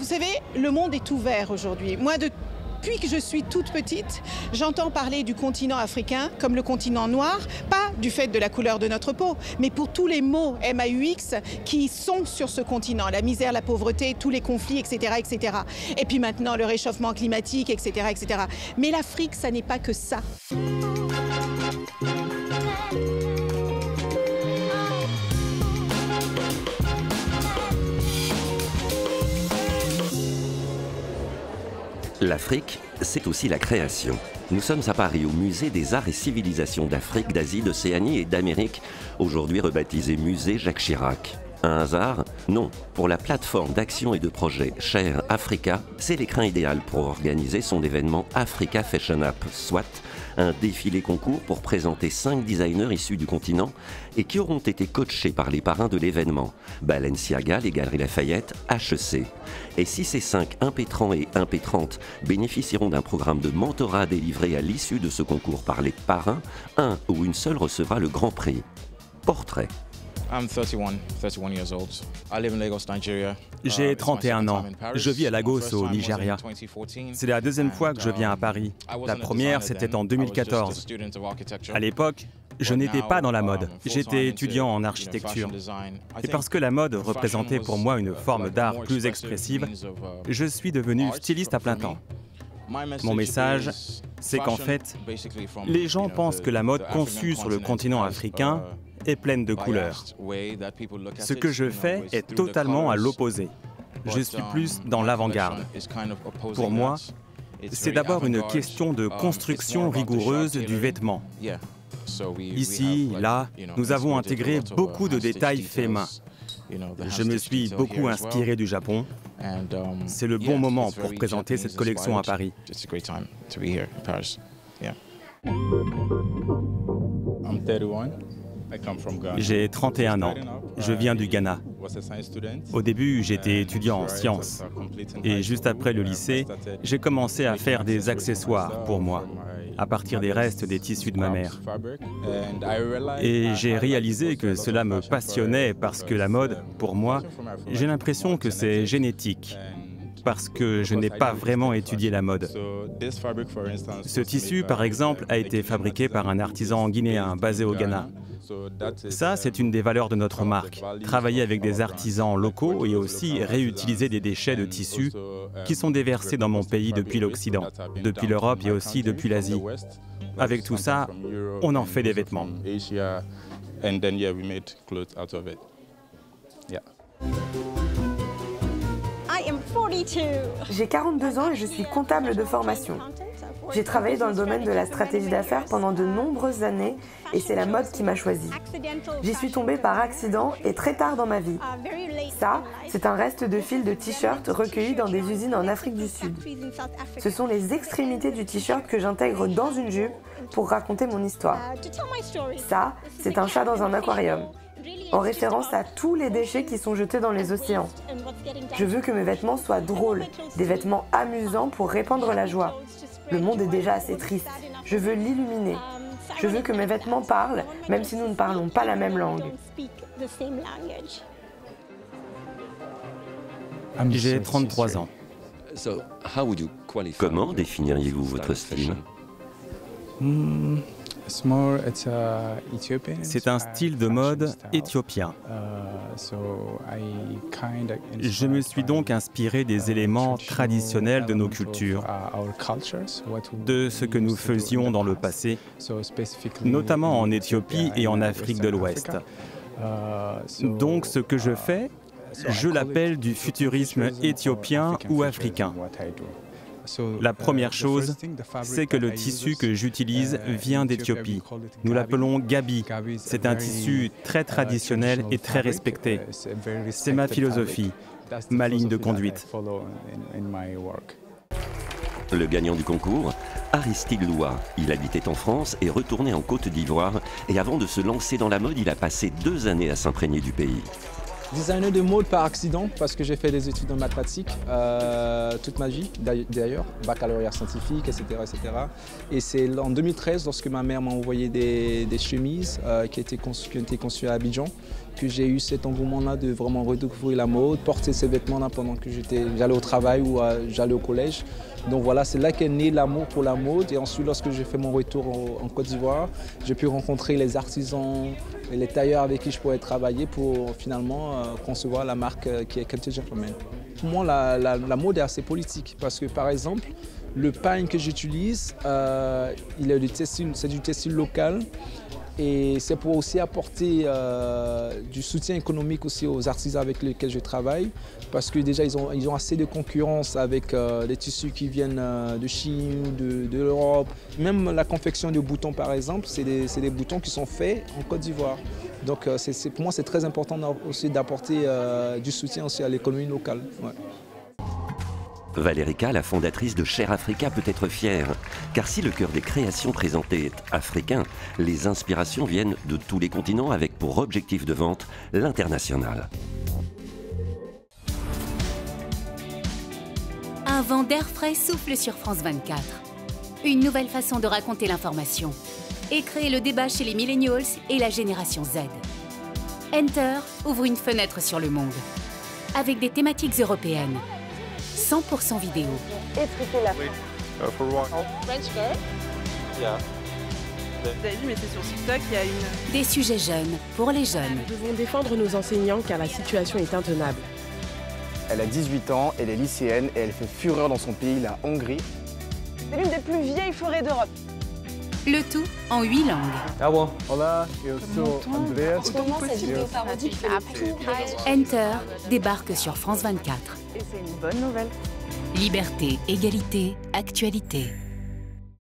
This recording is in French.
Vous savez, le monde est ouvert aujourd'hui. Moi, depuis que je suis toute petite, j'entends parler du continent africain comme le continent noir, pas du fait de la couleur de notre peau, mais pour tous les mots MAUX qui sont sur ce continent, la misère, la pauvreté, tous les conflits, etc., etc. Et puis maintenant, le réchauffement climatique, etc., etc. Mais l'Afrique, ça n'est pas que ça. L'Afrique, c'est aussi la création. Nous sommes à Paris au musée des arts et civilisations d'Afrique, d'Asie, d'Océanie et d'Amérique, aujourd'hui rebaptisé musée Jacques Chirac. Un hasard? Non. Pour la plateforme d'action et de projet Cher Africa, c'est l'écran idéal pour organiser son événement Africa Fashion App, soit un défilé concours pour présenter cinq designers issus du continent et qui auront été coachés par les parrains de l'événement, Balenciaga, les Galeries Lafayette, HEC. Et si ces cinq impétrants et impétrantes bénéficieront d'un programme de mentorat délivré à l'issue de ce concours par les parrains, un ou une seule recevra le grand prix. Portrait. J'ai 31 ans. Je vis à Lagos, au Nigeria. C'est la deuxième fois que je viens à Paris. La première, c'était en 2014. À l'époque, je n'étais pas dans la mode. J'étais étudiant en architecture. Et parce que la mode représentait pour moi une forme d'art plus expressive, je suis devenu styliste à plein temps. Mon message, c'est qu'en fait, les gens pensent que la mode conçue sur le continent africain est pleine de couleurs. Ce que je fais est totalement à l'opposé. Je suis plus dans l'avant-garde. Pour moi, c'est d'abord une question de construction rigoureuse du vêtement. Ici, là, nous avons intégré beaucoup de détails faits main. Je me suis beaucoup inspiré du Japon. C'est le bon moment pour présenter cette collection à Paris. J'ai 31 ans. Je viens du Ghana. Au début, j'étais étudiant en sciences. Et juste après le lycée, j'ai commencé à faire des accessoires pour moi, à partir des restes des tissus de ma mère. Et j'ai réalisé que cela me passionnait parce que la mode, pour moi, j'ai l'impression que c'est génétique parce que je n'ai pas vraiment étudié la mode. Ce tissu, par exemple, a été fabriqué par un artisan guinéen basé au Ghana. Ça, c'est une des valeurs de notre marque. Travailler avec des artisans locaux et aussi réutiliser des déchets de tissus qui sont déversés dans mon pays depuis l'Occident, depuis l'Europe et aussi depuis l'Asie. Avec tout ça, on en fait des vêtements. J'ai 42 ans et je suis comptable de formation. J'ai travaillé dans le domaine de la stratégie d'affaires pendant de nombreuses années et c'est la mode qui m'a choisi. J'y suis tombée par accident et très tard dans ma vie. Ça, c'est un reste de fil de t-shirt recueilli dans des usines en Afrique du Sud. Ce sont les extrémités du t-shirt que j'intègre dans une jupe pour raconter mon histoire. Ça, c'est un chat dans un aquarium en référence à tous les déchets qui sont jetés dans les océans. Je veux que mes vêtements soient drôles, des vêtements amusants pour répandre la joie. Le monde est déjà assez triste. Je veux l'illuminer. Je veux que mes vêtements parlent, même si nous ne parlons pas la même langue. J'ai 33 ans. Comment définiriez-vous votre style? Hmm, c'est un style de mode éthiopien. Uh, Je me suis donc inspiré des uh, éléments traditionnels de nos cultures, uh, de ce que nous faisions dans le passé, notamment en Éthiopie et en Afrique de l'Ouest. Donc ce que je fais, je l'appelle du futurisme éthiopien ou africain. La première chose, c'est que le tissu que j'utilise vient d'Éthiopie. Nous l'appelons Gabi. C'est un tissu très traditionnel et très respecté. C'est ma philosophie, ma ligne de conduite. Le gagnant du concours, Aristide Loua. Il habitait en France et retourné en Côte d'Ivoire. Et avant de se lancer dans la mode, il a passé deux années à s'imprégner du pays. Designer de mode par accident parce que j'ai fait des études en mathématiques euh, toute ma vie d'ailleurs, baccalauréat scientifique, etc. etc. Et c'est en 2013 lorsque ma mère m'a envoyé des, chemises euh, qui, étaient qui ont été conçues à Abidjan que j'ai eu cet engouement-là de vraiment redécouvrir la mode, porter ces vêtements-là pendant que j'allais au travail ou j'allais au collège. Donc voilà, c'est là qu'est né l'amour pour la mode. Et ensuite, lorsque j'ai fait mon retour en, Côte d'Ivoire, j'ai pu rencontrer les artisans et les tailleurs avec qui je pourrais travailler pour finalement euh, concevoir la marque euh, qui est Captain Gentleman. Pour moi, la, mode est assez politique parce que par exemple, le pain que j'utilise, euh, c'est du textile local. Et c'est pour aussi apporter euh, du soutien économique aussi aux artisans avec lesquels je travaille. Parce que déjà, ils ont, ils ont assez de concurrence avec euh, les tissus qui viennent euh, de Chine, de, de l'Europe. Même la confection de boutons, par exemple, c'est des, des, boutons qui sont faits en Côte d'Ivoire. Donc pour moi, c'est très important aussi d'apporter du soutien aussi à l'économie locale. Valérica, la fondatrice de Cher Africa, peut être fière, car si le cœur des créations présentées est africain, les inspirations viennent de tous les continents avec pour objectif de vente l'international. Un vent d'air frais souffle sur France 24. Une nouvelle façon de raconter l'information et créer le débat chez les millennials et la génération Z. Enter ouvre une fenêtre sur le monde, avec des thématiques européennes 100% vidéo. Étriquer la oui. uh, for French girl Yeah. Vous avez vu, mais c'est sur TikTok, il y a une... Des sujets jeunes pour les jeunes. Nous devons défendre nos enseignants car la situation est intenable. Elle a 18 ans, elle est lycéenne et elle fait fureur dans son pays, la Hongrie. C'est l'une des plus vieilles forêts d'Europe. Le tout en huit langues. Ah bon? Hola, yo soy Andreas. Enter débarque sur France 24. Et c'est une bonne nouvelle. Liberté, égalité, actualité.